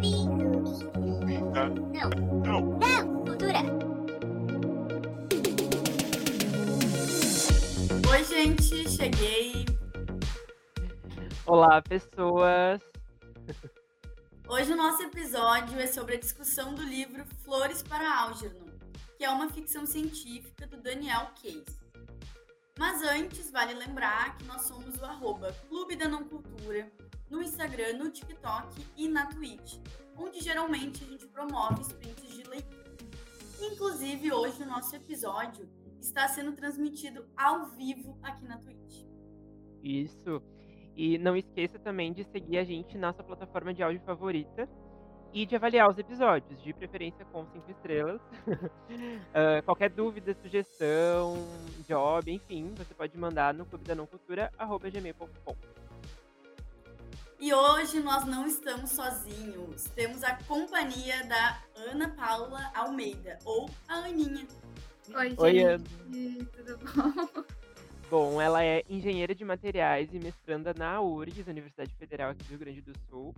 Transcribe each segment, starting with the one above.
Não. Não. Não. Cultura. Oi, gente, cheguei. Olá, pessoas. Hoje o nosso episódio é sobre a discussão do livro Flores para Algernon, que é uma ficção científica do Daniel Case. Mas antes, vale lembrar que nós somos o arroba Clube da Não Cultura no Instagram, no TikTok e na Twitch, onde geralmente a gente promove sprints de leitura. Inclusive, hoje o nosso episódio está sendo transmitido ao vivo aqui na Twitch. Isso. E não esqueça também de seguir a gente na sua plataforma de áudio favorita e de avaliar os episódios, de preferência com cinco estrelas. uh, qualquer dúvida, sugestão, job, enfim, você pode mandar no clube da não cultura, gmail.com. E hoje nós não estamos sozinhos. Temos a companhia da Ana Paula Almeida, ou a Aninha. Oi, Oi, gente. Tudo bom? Bom, ela é engenheira de materiais e mestranda na URGS, Universidade Federal aqui do Rio Grande do Sul.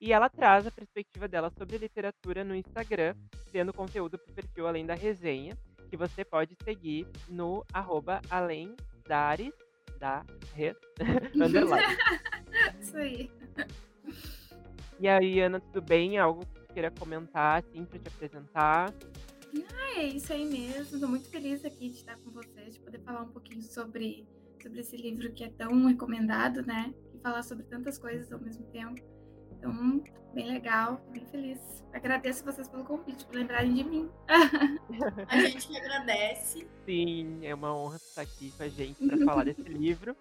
E ela traz a perspectiva dela sobre literatura no Instagram, criando conteúdo para o perfil Além da Resenha, que você pode seguir no arroba além dares, da res, underline. Isso aí. E aí, Ana, tudo bem? Algo que você queira comentar, assim, para te apresentar? Ah, é isso aí mesmo. Tô muito feliz aqui de estar com vocês, de poder falar um pouquinho sobre, sobre esse livro que é tão recomendado, né? E falar sobre tantas coisas ao mesmo tempo. Então, bem legal, bem feliz. Agradeço vocês pelo convite, por lembrarem de mim. A gente que agradece. Sim, é uma honra estar aqui com a gente para falar desse livro.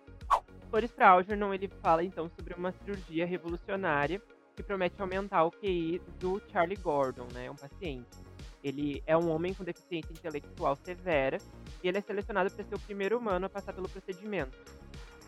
Flores para Algernon, ele fala então sobre uma cirurgia revolucionária que promete aumentar o QI do Charlie Gordon, né, um paciente. Ele é um homem com deficiência intelectual severa e ele é selecionado para ser o primeiro humano a passar pelo procedimento.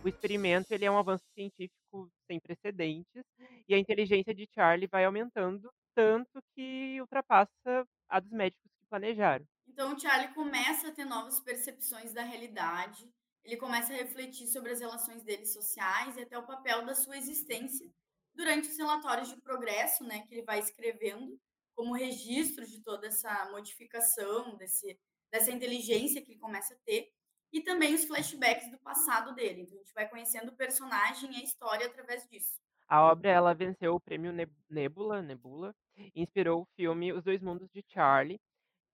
O experimento ele é um avanço científico sem precedentes e a inteligência de Charlie vai aumentando tanto que ultrapassa a dos médicos que planejaram. Então Charlie começa a ter novas percepções da realidade, ele começa a refletir sobre as relações dele sociais e até o papel da sua existência durante os relatórios de progresso, né, que ele vai escrevendo como registro de toda essa modificação, desse, dessa inteligência que ele começa a ter, e também os flashbacks do passado dele. Então a gente vai conhecendo o personagem e a história através disso. A obra ela venceu o prêmio Neb- Nebula, Nebula, e inspirou o filme Os Dois Mundos de Charlie,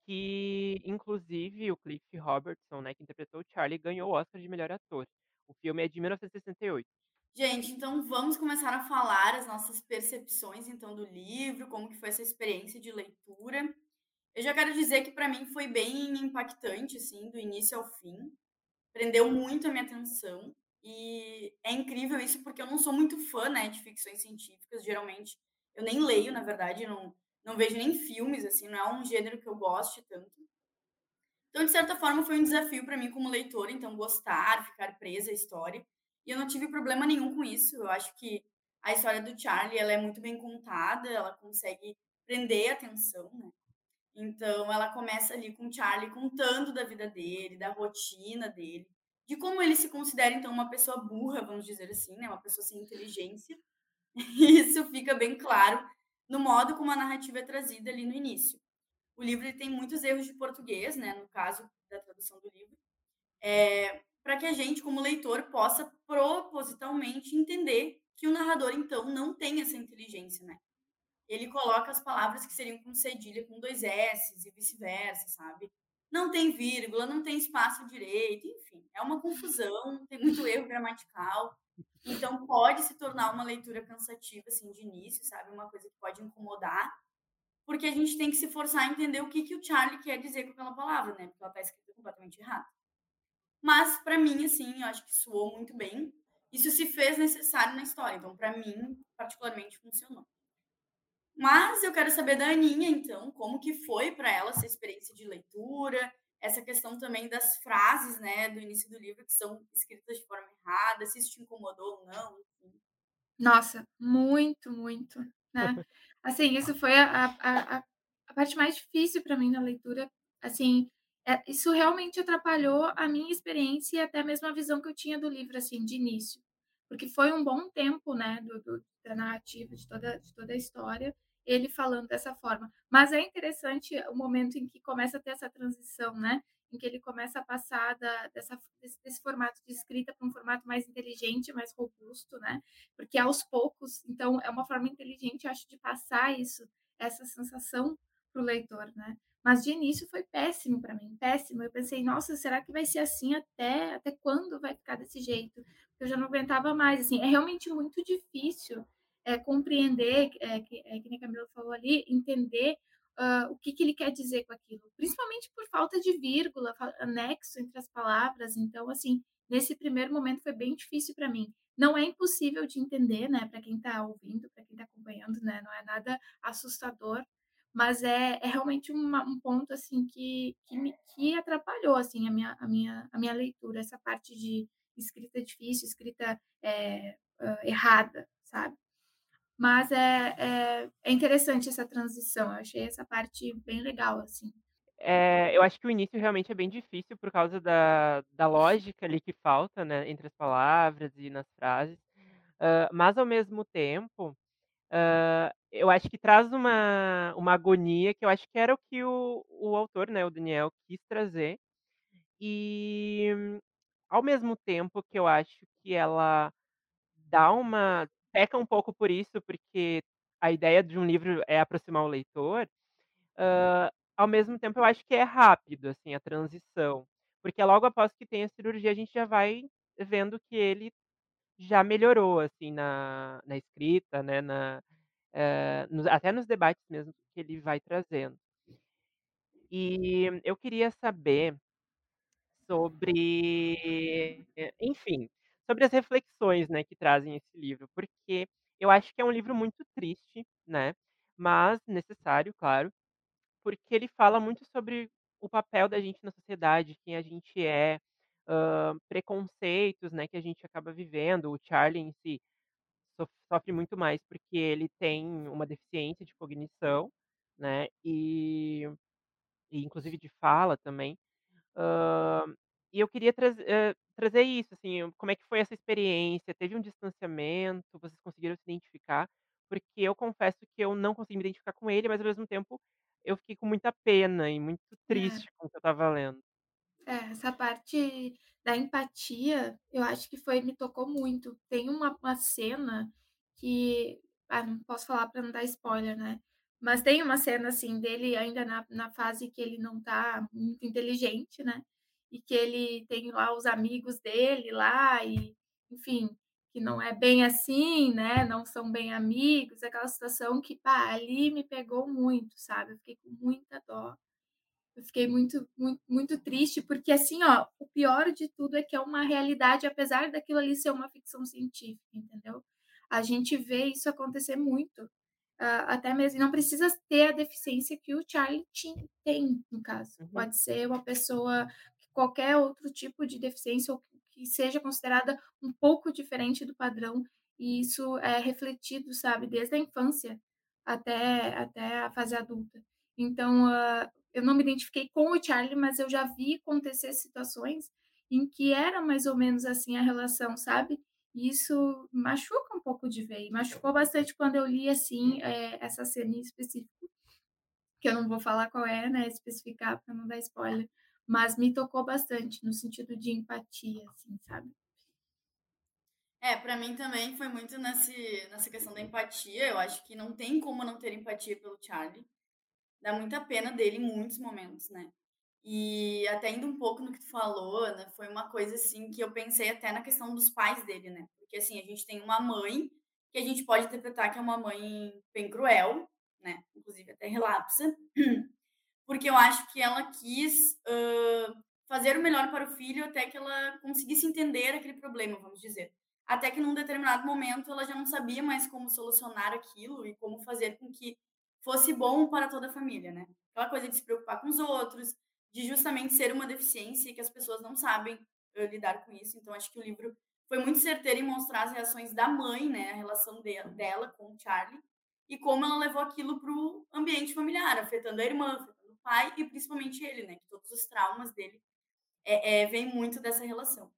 que inclusive o Cliff Robertson, né, que interpretou Charlie, ganhou o Oscar de melhor ator. O filme é de 1968. Gente, então vamos começar a falar as nossas percepções então do livro, como que foi essa experiência de leitura. Eu já quero dizer que para mim foi bem impactante assim, do início ao fim. Prendeu muito a minha atenção e é incrível isso porque eu não sou muito fã, né, de ficções científicas, geralmente eu nem leio, na verdade, não não vejo nem filmes assim, não é um gênero que eu goste tanto. Então, de certa forma, foi um desafio para mim como leitora, então gostar, ficar presa à história. E eu não tive problema nenhum com isso. Eu acho que a história do Charlie ela é muito bem contada, ela consegue prender a atenção, né? Então ela começa ali com o Charlie contando da vida dele, da rotina dele, de como ele se considera então uma pessoa burra, vamos dizer assim, né? Uma pessoa sem inteligência. E isso fica bem claro no modo como a narrativa é trazida ali no início. O livro tem muitos erros de português, né? No caso da tradução do livro. É, para que a gente, como leitor, possa propositalmente entender que o narrador, então, não tem essa inteligência, né? Ele coloca as palavras que seriam com cedilha com dois S e vice-versa, sabe? Não tem vírgula, não tem espaço direito, enfim, é uma confusão, tem muito erro gramatical. Então, pode se tornar uma leitura cansativa, assim, de início, sabe? Uma coisa que pode incomodar, porque a gente tem que se forçar a entender o que, que o Charlie quer dizer com aquela palavra, né? Porque ela está escrita completamente errada. Mas, para mim, assim, eu acho que soou muito bem. Isso se fez necessário na história. Então, para mim, particularmente, funcionou. Mas eu quero saber da Aninha, então, como que foi para ela essa experiência de leitura, essa questão também das frases, né, do início do livro que são escritas de forma errada, se isso te incomodou ou não, enfim. Nossa, muito, muito, né? Assim, isso foi a, a, a, a parte mais difícil para mim na leitura. Assim, é, isso realmente atrapalhou a minha experiência e até mesmo a visão que eu tinha do livro, assim, de início. Porque foi um bom tempo, né, do, do- da narrativa, de toda, de toda a história. Ele falando dessa forma. Mas é interessante o momento em que começa a ter essa transição, né? Em que ele começa a passar da, dessa, desse, desse formato de escrita para um formato mais inteligente, mais robusto, né? Porque aos poucos, então, é uma forma inteligente, acho, de passar isso, essa sensação para o leitor, né? Mas de início foi péssimo para mim, péssimo. Eu pensei, nossa, será que vai ser assim até até quando vai ficar desse jeito? Eu já não aguentava mais, assim. É realmente muito difícil é, compreender, é, que, é, que a Camila falou ali, entender uh, o que, que ele quer dizer com aquilo. Principalmente por falta de vírgula, anexo entre as palavras. Então, assim, nesse primeiro momento foi bem difícil para mim. Não é impossível de entender, né, para quem está ouvindo, para quem está acompanhando, né, não é nada assustador, mas é, é realmente uma, um ponto assim que, que, me, que atrapalhou assim a minha, a, minha, a minha leitura, essa parte de escrita difícil, escrita é, errada, sabe? Mas é, é, é, interessante essa transição, eu achei essa parte bem legal, assim. É, eu acho que o início realmente é bem difícil por causa da, da lógica ali que falta, né, entre as palavras e nas frases. Uh, mas ao mesmo tempo, uh, eu acho que traz uma, uma agonia que eu acho que era o que o, o autor, né, o Daniel, quis trazer. E ao mesmo tempo que eu acho que ela dá uma. Peca um pouco por isso, porque a ideia de um livro é aproximar o leitor. Uh, ao mesmo tempo, eu acho que é rápido, assim, a transição. Porque logo após que tem a cirurgia, a gente já vai vendo que ele já melhorou, assim, na, na escrita, né, na, nos- até nos debates mesmo que ele vai trazendo. E eu queria saber sobre, enfim, sobre as reflexões, né, que trazem esse livro, porque eu acho que é um livro muito triste, né, mas necessário, claro, porque ele fala muito sobre o papel da gente na sociedade, quem a gente é, hã, preconceitos, né, que a gente acaba vivendo. O Charlie em si sof sofre muito mais porque ele tem uma deficiência de cognição, né, e e inclusive de fala também. Hã, e eu queria traze eh, trazer isso, assim, como é que foi essa experiência? Teve um distanciamento? Vocês conseguiram se identificar? Porque eu confesso que eu não consegui me identificar com ele, mas ao mesmo tempo eu fiquei com muita pena e muito É. triste com o que eu estava lendo. É, essa parte da empatia, eu acho que foi me tocou muito. Tem uma uma cena que ah, não posso falar para não dar spoiler, né, mas tem uma cena, assim, dele ainda na na fase que ele não tá muito inteligente, né, e que ele tem lá os amigos dele lá e, enfim, que não é bem assim, né, não são bem amigos, aquela situação que, pá, ali me pegou muito, sabe, eu fiquei com muita dó. Eu fiquei muito, muito, muito triste, porque assim, ó, o pior de tudo é que é uma realidade, apesar daquilo ali ser uma ficção científica, entendeu? A gente vê isso acontecer muito. Ah, até mesmo, não precisa ter a deficiência que o Charlie tem, no caso. Uhum. Pode ser uma pessoa qualquer outro tipo de deficiência ou que seja considerada um pouco diferente do padrão, e isso é refletido, sabe, desde a infância até, até a fase adulta. Então, ah, eu não me identifiquei com o Charlie, mas eu já vi acontecer situações em que era mais ou menos assim a relação, sabe? E isso machuca um pouco de ver, machucou bastante quando eu li, assim, eh, essa cena em específico, que eu não vou falar qual é, né, especificar para não dar spoiler, mas me tocou bastante no sentido de empatia, assim, sabe? É, pra mim também foi muito nesse, nessa questão da empatia. Eu acho que não tem como não ter empatia pelo Charlie. Dá muita pena dele em muitos momentos, né? E até indo um pouco no que tu falou, Ana, foi uma coisa assim que eu pensei até na questão dos pais dele, né? Porque assim, a gente tem uma mãe que a gente pode interpretar que é uma mãe bem cruel, né? Inclusive até relapsa, porque eu acho que ela quis hã, fazer o melhor para o filho até que ela conseguisse entender aquele problema, vamos dizer. Até que num determinado momento ela já não sabia mais como solucionar aquilo e como fazer com que fosse bom para toda a família, né? Aquela coisa de se preocupar com os outros, de justamente ser uma deficiência que as pessoas não sabem eh, lidar com isso. Então, acho que o livro foi muito certeiro em mostrar as reações da mãe, né? A relação de- dela com o Charlie e como ela levou aquilo para o ambiente familiar, afetando a irmã, pai e principalmente ele, né? Que todos os traumas dele é, é, vêm muito dessa relação.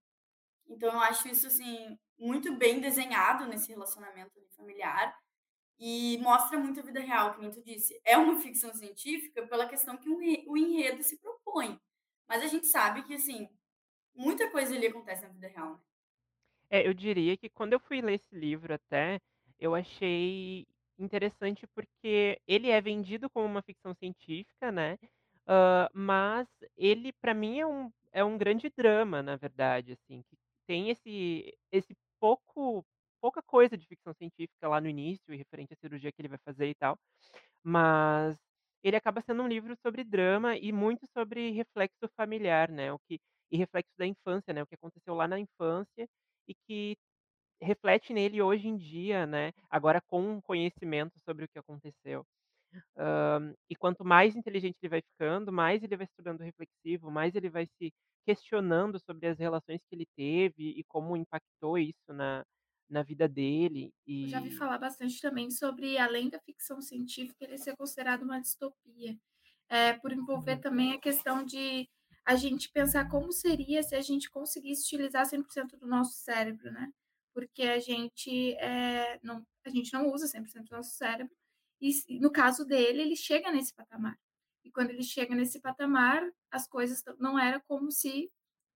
Então, eu acho isso, assim, muito bem desenhado nesse relacionamento familiar e mostra muito a vida real, nem tu disse. É uma ficção científica pela questão que o enredo se propõe, mas a gente sabe que, assim, muita coisa ali acontece na vida real, né. É, eu diria que quando eu fui ler esse livro até, eu achei interessante porque ele é vendido como uma ficção científica, né, mas ele pra mim é um é um grande drama, na verdade, assim, que tem esse esse pouco pouca coisa de ficção científica lá no início referente à cirurgia que ele vai fazer e tal, mas ele acaba sendo um livro sobre drama e muito sobre reflexo familiar, né, o que e reflexo da infância, né, o que aconteceu lá na infância e que reflete nele hoje em dia, né, agora com conhecimento sobre o que aconteceu. Hã, e quanto mais inteligente ele vai ficando, mais ele vai se tornando reflexivo, mais ele vai se questionando sobre as relações que ele teve e como impactou isso na na vida dele Eu já vi e falar bastante também sobre, além da ficção científica, ele ser considerado uma distopia, eh, por envolver Uhum. também a questão de a gente pensar como seria se a gente conseguisse utilizar 100% do nosso cérebro, né, porque a gente, eh, não a gente não usa 100% do nosso cérebro, e no caso dele, ele chega nesse patamar. E quando ele chega nesse patamar, as coisas não era como se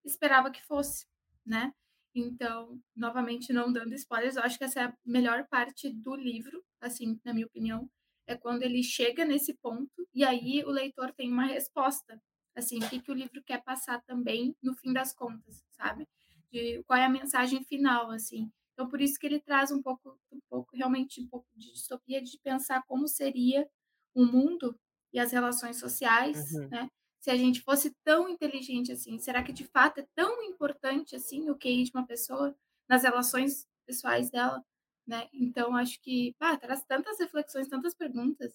esperava que fosse, né. Então, novamente não dando spoilers, eu acho que essa é a melhor parte do livro, assim, na minha opinião, é quando ele chega nesse ponto, e aí o leitor tem uma resposta, assim, o que que o livro quer passar também no fim das contas, sabe. De qual é a mensagem final, assim. Então por isso que ele traz um pouco um pouco realmente um pouco de distopia, de pensar como seria o mundo e as relações sociais, Uhum. né, se a gente fosse tão inteligente assim. Será que de fato é tão importante assim o QI de uma pessoa nas relações pessoais dela, né. Então acho que, ah, traz tantas reflexões, tantas perguntas,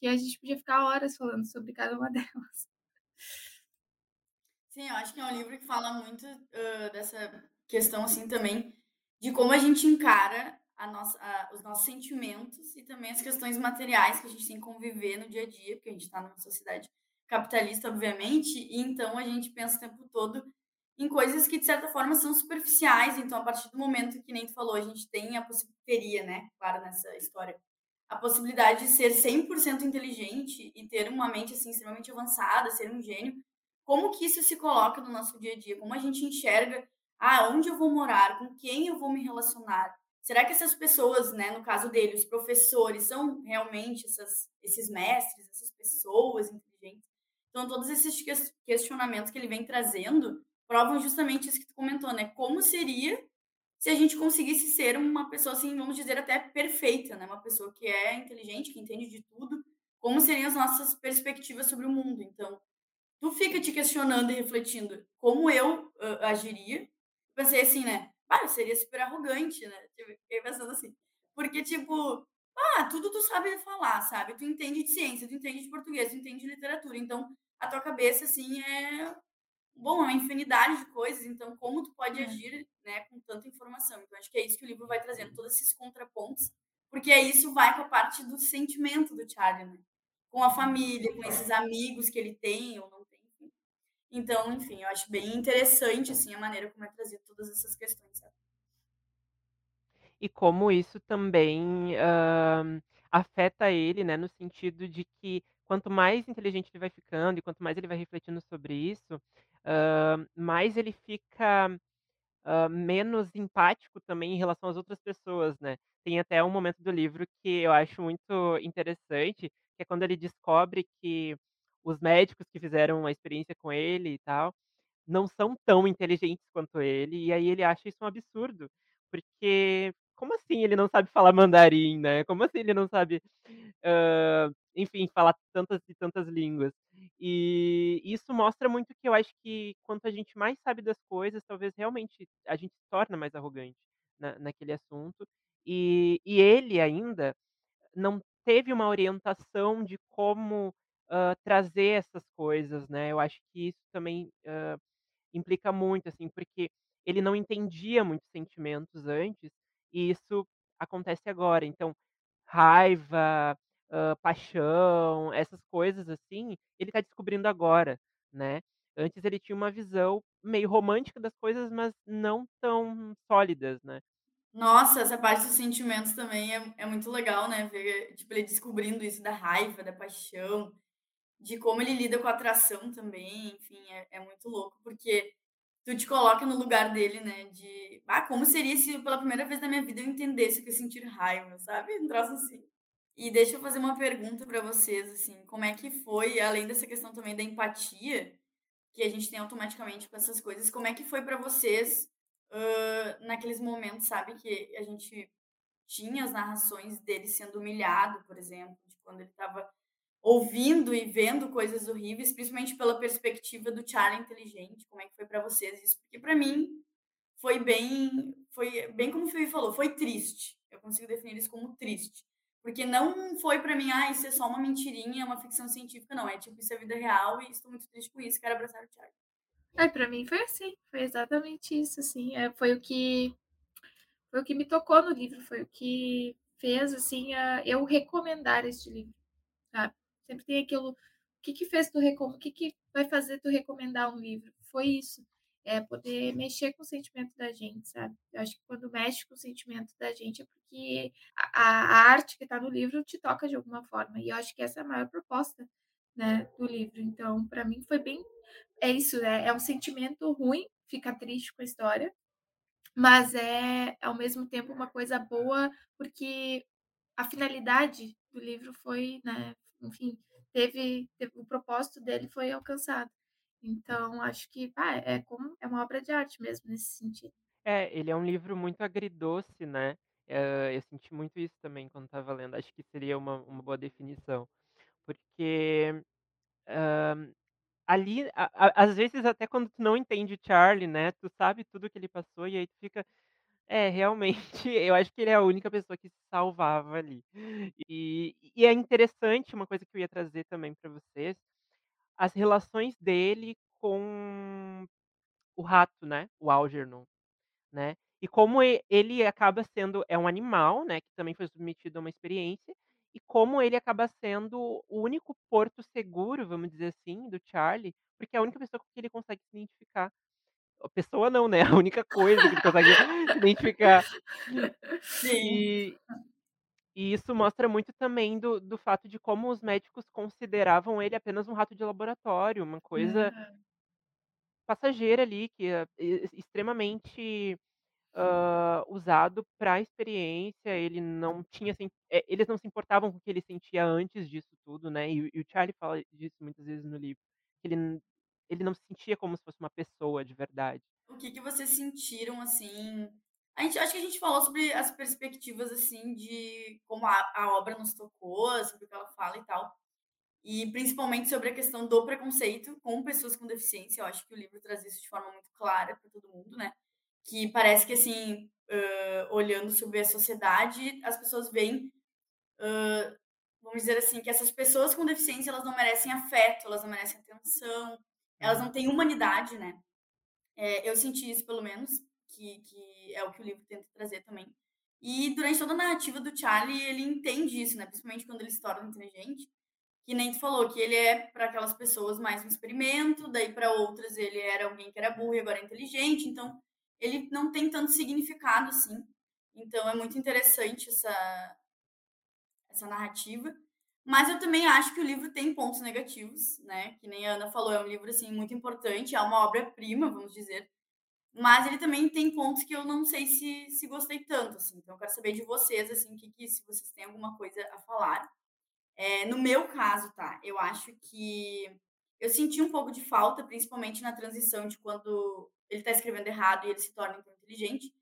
que a gente podia ficar horas falando sobre cada uma delas. Sim, eu acho que é um livro que fala muito, hã, dessa questão, assim, também, de como a gente encara a nossa a os nossos sentimentos e também as questões materiais que a gente tem que conviver no dia a dia, porque a gente tá numa sociedade capitalista, obviamente, e então a gente pensa o tempo todo em coisas que, de certa forma, são superficiais. Então, a partir do momento que nem tu falou, a gente tem a possi teria, né, claro, nessa história, a possibilidade de ser 100% inteligente e ter uma mente, assim, extremamente avançada, ser um gênio. Como que isso se coloca no nosso dia a dia? Como a gente enxerga: "Ah, onde eu vou morar? Com quem eu vou me relacionar? Será que essas pessoas", né, no caso dele, os professores, são realmente essas esses mestres, essas pessoas inteligentes? Então todos esses ques questionamentos que ele vem trazendo, provam justamente isso que tu comentou, né, como seria se a gente conseguisse ser uma pessoa, assim, vamos dizer, até perfeita, né, uma pessoa que é inteligente, que entende de tudo, como seriam as nossas perspectivas sobre o mundo? Então, tu fica te questionando e refletindo: "Como eu, hã, agiria?". Pensei assim, né: "Ah, seria super arrogante", né, tipo, fiquei pensando assim, porque, tipo, ah, tudo tu sabe falar, sabe, tu entende de ciência, tu entende de português, tu entende de literatura, então a tua cabeça, assim, é bom, é uma infinidade de coisas, então como tu pode É. agir, né, com tanta informação? Então acho que é isso que o livro vai trazendo, todos esses contrapontos, porque aí isso vai com a parte do sentimento do Charlie, né, com a família, com esses amigos que ele tem ou não. Então, enfim, eu acho bem interessante, assim, a maneira como é trazido todas essas questões, sabe. E como isso também, hã, afeta ele, né, no sentido de que quanto mais inteligente ele vai ficando e quanto mais ele vai refletindo sobre isso, hã, mais ele fica, hã, menos empático também em relação às outras pessoas, né. Tem até um momento do livro que eu acho muito interessante, que é quando ele descobre que os médicos que fizeram a experiência com ele e tal, não são tão inteligentes quanto ele, e aí ele acha isso um absurdo, porque como assim ele não sabe falar mandarim, né, como assim ele não sabe, hã, enfim, falar tantas e tantas línguas. E isso mostra muito que eu acho que quanto a gente mais sabe das coisas, talvez realmente a gente se torna mais arrogante na naquele assunto. E e ele ainda não teve uma orientação de como, hã, trazer essas coisas, né, eu acho que isso também, hã, implica muito, assim, porque ele não entendia muitos sentimentos antes, e isso acontece agora. Então, raiva, hã, paixão, essas coisas, assim, ele tá descobrindo agora, né. Antes ele tinha uma visão meio romântica das coisas, mas não tão sólidas, né. Nossa, essa parte dos sentimentos também é é muito legal, né, ver, tipo, ele descobrindo isso da raiva, da paixão, de como ele lida com a atração também, enfim, é é muito louco, porque tu te coloca no lugar dele, né, de: "Ah, como seria se pela primeira vez na minha vida eu entendesse que é sentir raiva", sabe, um troço assim. E deixa eu fazer uma pergunta pra vocês, assim, como é que foi, além dessa questão também da empatia, que a gente tem automaticamente com essas coisas, como é que foi pra vocês, hã, naqueles momentos, sabe, que a gente tinha as narrações dele sendo humilhado, por exemplo, de quando ele estava ouvindo e vendo coisas horríveis, principalmente pela perspectiva do Charlie inteligente, como é que foi pra vocês isso? Porque pra mim foi bem foi bem como o Felipe falou, foi triste, eu consigo definir isso como triste, porque não foi pra mim: "Ah, isso é só uma mentirinha, é uma ficção científica", não, é tipo, isso é vida real e estou muito triste com isso, quero abraçar o Charlie. Ai, pra mim foi assim, foi exatamente isso, assim, eh, foi o que foi o que me tocou no livro, foi o que fez, assim, a eu recomendar este livro, sabe. Sempre tem aquilo, o que que fez tu recom o que que vai fazer tu recomendar um livro? Foi isso, é poder mexer com o sentimento da gente, sabe. Eu acho que quando mexe com o sentimento da gente é porque a a arte que tá no livro te toca de alguma forma, e eu acho que essa é a maior proposta, né, do livro. Então, pra mim foi bem é isso, né, é um sentimento ruim, ficar triste com a história, mas é, ao mesmo tempo, uma coisa boa, porque a finalidade do livro foi, né, enfim, teve teve o propósito dele foi alcançado. Então acho que, ah, é como é uma obra de arte mesmo nesse sentido. É, ele é um livro muito agridoce, né, hã, eu senti muito isso também quando estava lendo, acho que seria uma uma boa definição, porque, ali, a a às vezes até quando tu não entende Charlie, né, tu sabe tudo que ele passou e aí tu fica é, realmente, eu acho que ele é a única pessoa que se salvava ali. E e é interessante, uma coisa que eu ia trazer também pra vocês, as relações dele com o rato, né, o Algernon, né, e como ele acaba sendo é um animal, né, que também foi submetido a uma experiência, e como ele acaba sendo o único porto seguro, vamos dizer assim, do Charlie, porque é a única pessoa com que ele consegue se identificar. A pessoa não, né, a única coisa que ele consegue se identificar. Sim. E e isso mostra muito também do do fato de como os médicos consideravam ele apenas um rato de laboratório, uma coisa Aham. passageira ali, que é extremamente, hã, usado pra experiência, ele não tinha eh, eles não se importavam com o que ele sentia antes disso tudo, né, e o e o Charlie fala disso muitas vezes no livro, que ele ele não se sentia como se fosse uma pessoa de verdade. O que que vocês sentiram, assim? A gente acho que a gente falou sobre as perspectivas, assim, de como a a obra nos tocou, sobre o que ela fala e tal, e principalmente sobre a questão do preconceito com pessoas com deficiência, eu acho que o livro traz isso de forma muito clara pra todo mundo, né, que parece que, assim, hã, olhando sobre a sociedade, as pessoas veem, hã, vamos dizer assim, que essas pessoas com deficiência, elas não merecem afeto, elas não merecem atenção, elas Uhum. não têm humanidade, né. Eh, eu senti isso pelo menos, que que é o que o livro tenta trazer também. E durante toda a narrativa do Charlie, ele entende isso, né, principalmente quando ele se torna inteligente, que nem tu falou, que ele é pra aquelas pessoas mais um experimento, daí pra outras ele era alguém que era burro e agora é inteligente, então ele não tem tanto significado assim. Então é muito interessante essa essa narrativa. Mas eu também acho que o livro tem pontos negativos, né, que nem a Ana falou, é um livro, assim, muito importante, é uma obra-prima, vamos dizer, mas ele também tem pontos que eu não sei se se gostei tanto, assim, então eu quero saber de vocês, assim, que que se vocês têm alguma coisa a falar. Eh, no meu caso, tá, eu acho que eu senti um pouco de falta, principalmente na transição de quando ele tá escrevendo errado e ele se torna inteligente.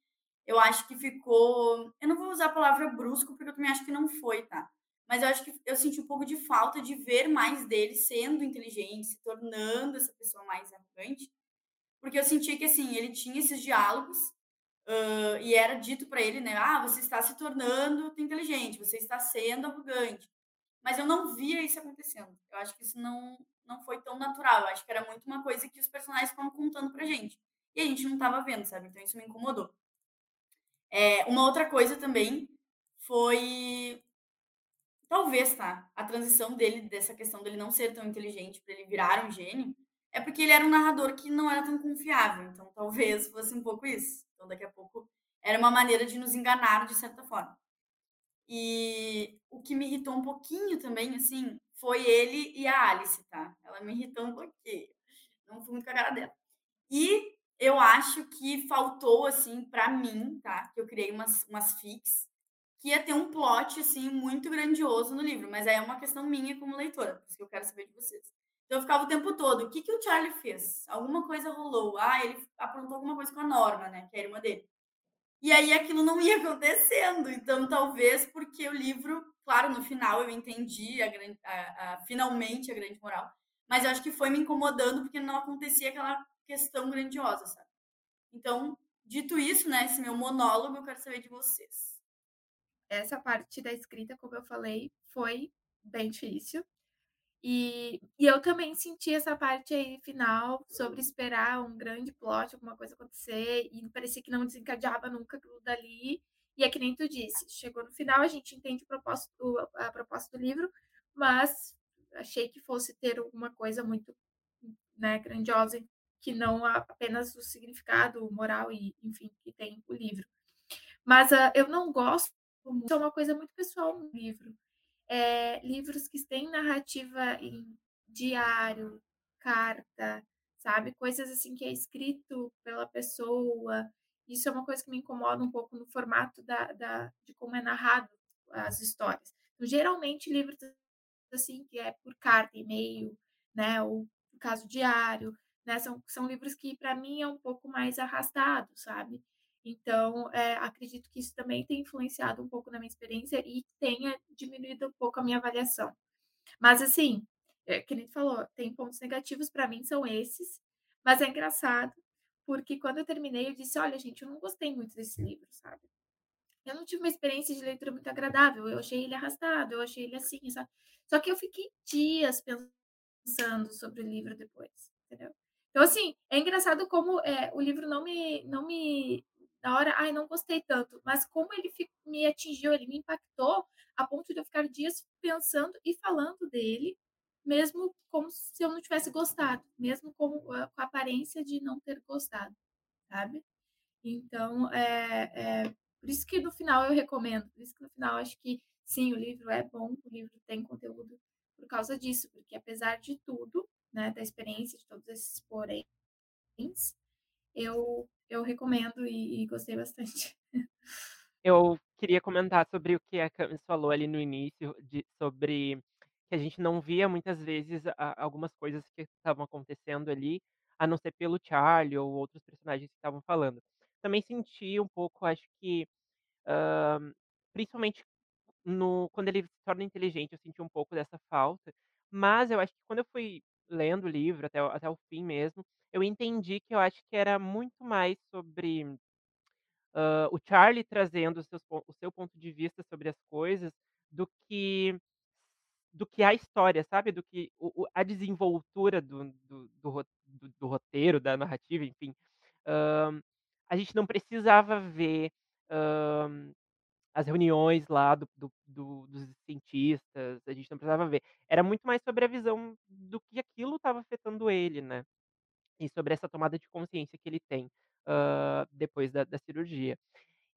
Eu acho que ficou eu não vou usar a palavra brusco, porque eu também acho que não foi, tá, mas eu acho que eu senti um pouco de falta de ver mais dele sendo inteligente, se tornando essa pessoa mais arrogante, porque eu sentia que, assim, ele tinha esses diálogos, hã, e era dito pra ele, né: "Ah, você está se tornando inteligente, você está sendo arrogante", mas eu não via isso acontecendo. Eu acho que isso não não foi tão natural, eu acho que era muito uma coisa que os personagens estavam contando pra gente, e a gente não estava vendo, sabe, então isso me incomodou. Eh, uma outra coisa também foi talvez, tá, a transição dele, dessa questão dele não ser tão inteligente pra ele virar um gênio, é porque ele era um narrador que não era tão confiável, então talvez fosse um pouco isso. Então daqui a pouco Era uma maneira de nos enganar de certa forma. E o que me irritou um pouquinho também, assim, foi ele e a Alice, tá? Ela me irritou um pouquinho. Não fui muito com a cara dela. E eu acho que faltou, assim, para mim, tá? Que eu criei umas, umas fics, ia ter um plot, assim, muito grandioso no livro. Mas aí é uma questão minha como leitora, por isso que eu quero saber de vocês. Então eu ficava o tempo todo, o que, que o Charlie fez? Alguma coisa rolou. Ah, ele aprontou alguma coisa com a Norma, né? Que é a irmã dele. E aí aquilo não ia acontecendo. Então, talvez porque o livro, claro, no final eu entendi a, grande, a, a, finalmente a grande moral, mas eu acho que foi me incomodando porque não acontecia aquela questão grandiosa, sabe? Então, dito isso, né, esse meu monólogo, eu quero saber de vocês. Essa parte da escrita, como eu falei, foi bem difícil. E, e eu também senti essa parte aí final sobre esperar um grande plot, alguma coisa acontecer, e parecia que não desencadeava nunca aquilo dali. E é que nem tu disse, chegou no final, a gente entende propósito, a proposta do livro, mas achei que fosse ter alguma coisa muito né, grandiosa, que não apenas o significado moral e, enfim, que tem o livro. Mas uh, eu não gosto muito, é uma coisa muito pessoal no livro é, livros que têm narrativa em diário, carta, sabe? Coisas assim que é escrito pela pessoa. Isso é uma coisa que me incomoda um pouco no formato da, da de como é narrado as histórias. Então, geralmente, livros assim, que é por carta, e-mail, né? Ou caso diário, né? São, são livros que, para mim, é um pouco mais arrastado, sabe? Então, é, acredito que isso também tem influenciado um pouco na minha experiência e tenha diminuído um pouco a minha avaliação. Mas, assim, é, que nem falou, tem pontos negativos para mim, são esses, mas é engraçado, porque quando eu terminei, eu disse: olha, gente, eu não gostei muito desse livro, sabe? Eu não tive uma experiência de leitura muito agradável, eu achei ele arrastado, eu achei ele assim, sabe? Só que eu fiquei dias pensando sobre o livro depois, entendeu? Então, assim, é engraçado como é, o livro não me, não me na hora, ai, não gostei tanto, mas como ele me atingiu, ele me impactou a ponto de eu ficar dias pensando e falando dele, mesmo como se eu não tivesse gostado, mesmo com, com a aparência de não ter gostado, sabe? Então, é, é, por isso que no final eu recomendo, por isso que no final acho que sim, o livro é bom, o livro tem conteúdo por causa disso, porque apesar de tudo, né, da experiência, de todos esses poréns, eu, eu recomendo e, e gostei bastante. Eu queria comentar sobre o que a Camis falou ali no início, de, sobre que a gente não via muitas vezes a, algumas coisas que estavam acontecendo ali, a não ser pelo Charlie ou outros personagens que estavam falando. Também senti um pouco, acho que, uh, principalmente no, quando ele se torna inteligente, eu senti um pouco dessa falta, mas eu acho que quando eu fui lendo o livro até, até o fim mesmo, eu entendi que eu acho que era muito mais sobre o Charlie trazendo seus, o seu ponto de vista sobre as coisas do que do que a história, sabe? Do que o, a desenvoltura do, do, do, do, roteiro, da narrativa, enfim. A gente não precisava ver as reuniões lá do, do, do, dos cientistas, a gente não precisava ver. Era muito mais sobre a visão do que aquilo estava afetando ele, né? E sobre essa tomada de consciência que ele tem uh, depois da, da, cirurgia.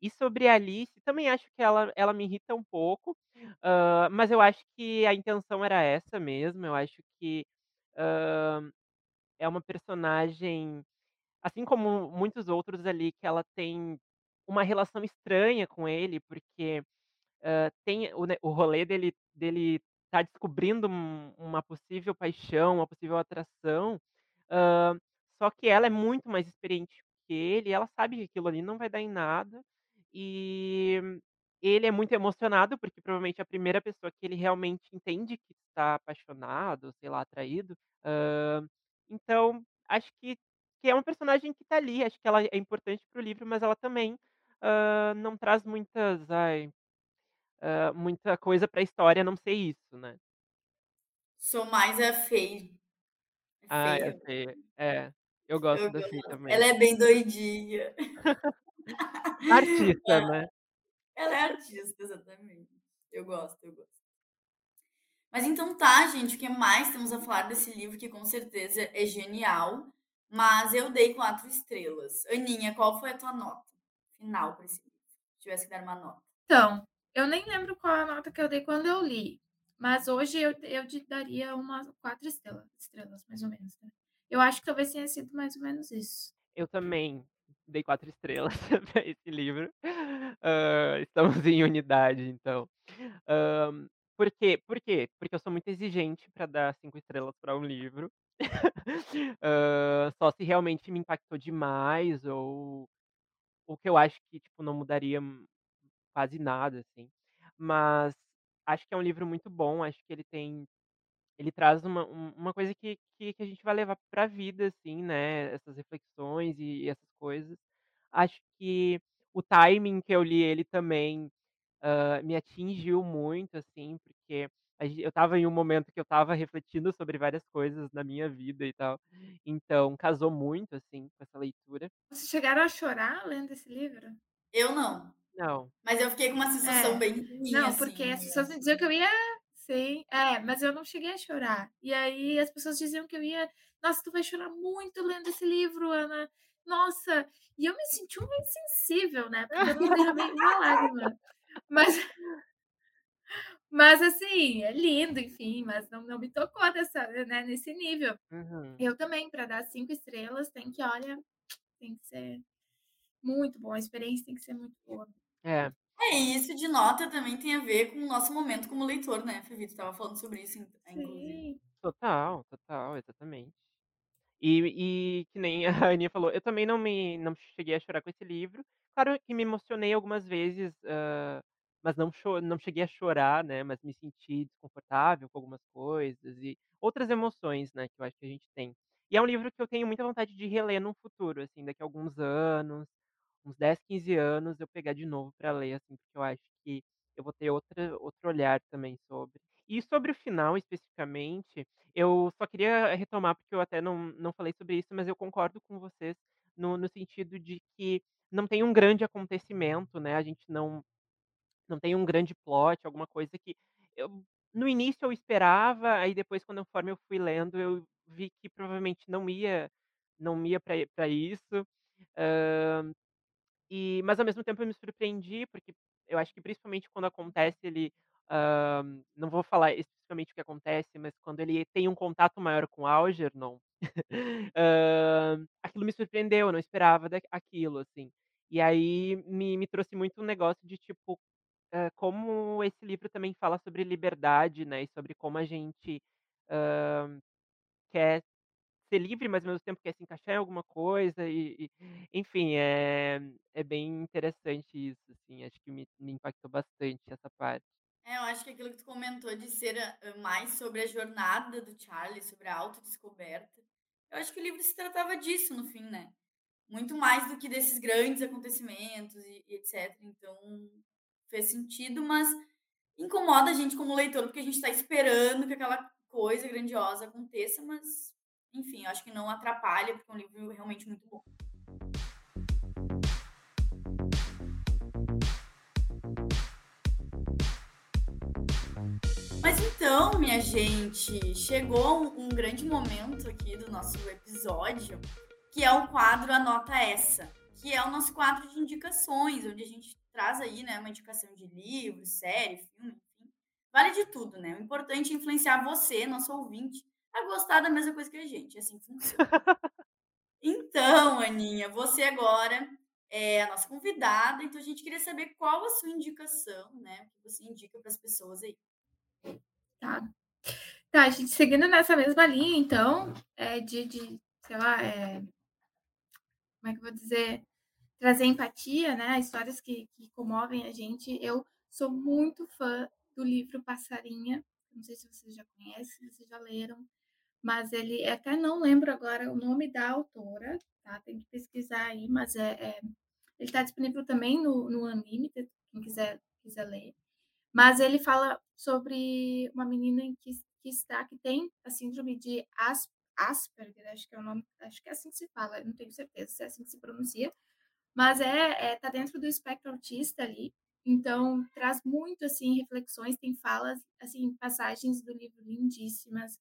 E sobre a Alice, também acho que ela, ela me irrita um pouco, uh, mas eu acho que a intenção era essa mesmo. Eu acho que uh, é uma personagem, assim como muitos outros ali, que ela tem uma relação estranha com ele, porque tem o, o rolê dele, dele tá descobrindo um, uma possível paixão, uma possível atração, só que ela é muito mais experiente que ele, ela sabe que aquilo ali não vai dar em nada, e ele é muito emocionado, porque provavelmente é a primeira pessoa que ele realmente entende que está apaixonado, sei lá, atraído. Uh, então, acho que, que é uma personagem que está ali, acho que ela é importante para o livro, mas ela também uh, não traz muitas, ai, uh, muita coisa para a história a não ser isso, né? Sou mais a Fei. Ah, é feia. É, eu gosto Eu da gosto. também. Ela é bem doidinha. Artista, né? Ela é artista, exatamente. Eu gosto, eu gosto. Mas então tá, gente, o que mais temos a falar desse livro que com certeza é genial, mas eu dei quatro estrelas. Aninha, qual foi a tua nota final para esse livro? Se tivesse que dar uma nota. Então, eu nem lembro qual a nota que eu dei quando eu li, mas hoje eu, eu te daria umas quatro estrelas, estrelas, mais ou menos. Né? Eu acho que talvez tenha sido mais ou menos isso. Eu também dei quatro estrelas para esse livro. Uh, estamos em unidade, então. Um, por quê? Por quê? Porque eu sou muito exigente para dar cinco estrelas para um livro. uh, só se realmente me impactou demais ou o que eu acho que tipo não mudaria quase nada assim. Mas acho que é um livro muito bom, acho que ele tem ele traz uma uma coisa que que que a gente vai levar pra vida, assim, né, essas reflexões e essas coisas. Acho que o timing que eu li ele também, hã, me atingiu muito, assim, porque a eu estava em um momento que eu estava refletindo sobre várias coisas na minha vida e tal, então casou muito, assim, com essa leitura. Vocês chegaram a chorar lendo esse livro? Eu não. Não. Mas eu fiquei com uma sensação É. bem ruim, Não, assim, porque as né. pessoas me diziam que eu ia sim, é, mas eu não cheguei a chorar. E aí as pessoas diziam que eu ia: "Nossa, tu vai chorar muito lendo esse livro, Ana. Nossa!" E eu me senti uma insensível, né, porque eu não derramei uma lágrima. Mas mas assim, é lindo, enfim, mas não não me tocou dessa né, nesse nível. Uhum. Eu também, para dar 5 estrelas, tem que, olha, tem que ser muito bom, a experiência tem que ser muito boa. É. É, e isso de nota também tem a ver com o nosso momento como leitor, né, Fê Vitor estava falando sobre isso, in inclusive. Sim. Total, total, exatamente. E e que nem a Aninha falou, eu também não me não cheguei a chorar com esse livro. Claro que me emocionei algumas vezes, hã, mas não cho não cheguei a chorar, né, mas me senti desconfortável com algumas coisas e outras emoções, né, que eu acho que a gente tem. E é um livro que eu tenho muita vontade de reler no futuro, assim, daqui a alguns anos, uns 10, 15 anos, eu pegar de novo pra ler, assim, porque eu acho que eu vou ter outra outro olhar também sobre. E sobre o final, especificamente, eu só queria retomar, porque eu até não não falei sobre isso, mas eu concordo com vocês no no sentido de que não tem um grande acontecimento, né, a gente não não tem um grande plot, alguma coisa que eu no início eu esperava, aí depois quando conforme eu fui lendo, eu vi que provavelmente não ia não ia pra isso. Hã, e mas ao mesmo tempo eu me surpreendi, porque eu acho que principalmente quando acontece ele, hã, não vou falar especificamente o que acontece, mas quando ele tem um contato maior com Algernon, hã, aquilo me surpreendeu, eu não esperava aquilo, assim. E aí me me trouxe muito um negócio de tipo, hã, como esse livro também fala sobre liberdade, né, e sobre como a gente, quer ser livre, mas ao mesmo tempo quer se encaixar em alguma coisa e e enfim, é é bem interessante isso, assim, acho que me me impactou bastante essa parte. É, eu acho que aquilo que tu comentou de ser, hã, mais sobre a jornada do Charlie, sobre a autodescoberta, eu acho que o livro se tratava disso no fim, né. Muito mais do que desses grandes acontecimentos e e etcétera, então fez sentido, mas incomoda a gente como leitor, porque a gente tá esperando que aquela coisa grandiosa aconteça, mas enfim, acho que não atrapalha, porque é um livro realmente muito bom. Mas então, minha gente, chegou um um grande momento aqui do nosso episódio, que é o quadro Anota Essa, que é o nosso quadro de indicações, onde a gente traz aí, né, uma indicação de livro, série, filme, enfim, vale de tudo, né. O importante é influenciar você, nosso ouvinte, a gostar da mesma coisa que a gente, é assim funciona. Então, Aninha, você agora é a nossa convidada, então a gente queria saber qual a sua indicação, né, que você indica para as pessoas aí. Tá. Tá, gente seguindo nessa mesma linha então, eh, de de, sei lá, eh como é que eu vou dizer? Trazer empatia, né, histórias que que comovem a gente. Eu sou muito fã do livro Passarinha, não sei se vocês já conhecem, se vocês já leram, mas ele até não lembro agora o nome da autora, tá, tem que pesquisar aí, mas é é ele tá disponível também no no Unlimited, quem quiser quiser ler. Mas ele fala sobre uma menina que que está que tem a síndrome de As Asperger, acho que é o nome, acho que é assim que se fala, não tenho certeza se é assim que se pronuncia, mas é é tá dentro do espectro autista ali, então traz muito, assim, reflexões, tem falas, assim, passagens do livro lindíssimas,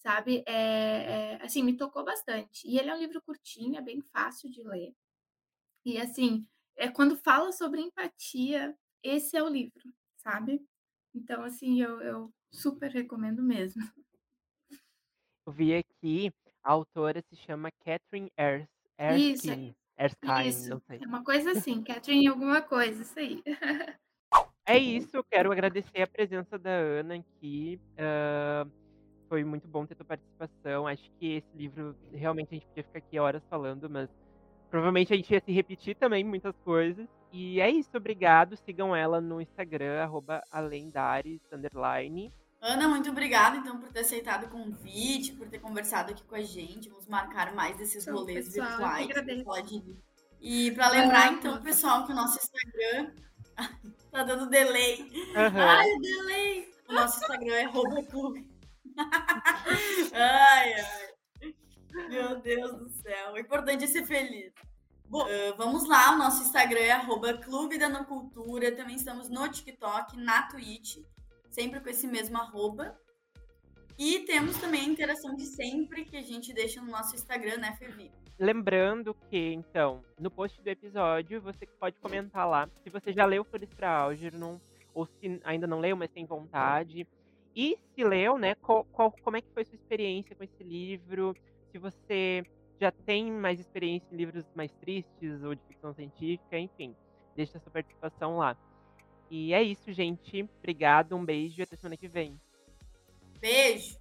sabe, eh eh, assim, me tocou bastante. E ele é um livro curtinho, é bem fácil de ler. E assim, é quando fala sobre empatia, esse é o livro, sabe? Então, assim, eu, eu super recomendo mesmo. Eu vi aqui, a autora se chama Catherine Ers Isso, Erskine. Erskine, isso. não sei. É uma coisa assim, Catherine alguma coisa, isso aí. É isso, eu quero agradecer a presença da Ana aqui. hã, foi muito bom ter tua participação. Acho que esse livro, realmente, a gente podia ficar aqui horas falando, mas provavelmente a gente ia se repetir também muitas coisas. E é isso, obrigado. Sigam ela no Instagram, arroba alendares, underline. Ana, muito obrigada, então, por ter aceitado o convite, por ter conversado aqui com a gente. Vamos marcar mais desses Então, rolês pessoal, virtuais. E para lembrar, então, pessoal, que o nosso Instagram tá dando delay. Aham. Ai, o delay! O nosso Instagram é arroba clube. Ai, ai. Meu Deus do céu. O importante é ser feliz. Bom, ah, vamos lá. O nosso Instagram é arroba clube da Nocultura. Também estamos no TikTok, na Twitch. Sempre com esse mesmo arroba. E temos também a interação de sempre que a gente deixa no nosso Instagram, né, Fevi? Lembrando que, então, no post do episódio, você pode comentar lá se você já leu Flores para Algernon, ou se ainda não leu, mas tem vontade. E se leu, né, qual, qual- como é que foi sua experiência com esse livro? Se você já tem mais experiência em livros mais tristes ou de ficção científica, enfim. Deixa sua participação lá. E é isso, gente. Obrigado, um beijo e até semana que vem. Beijo!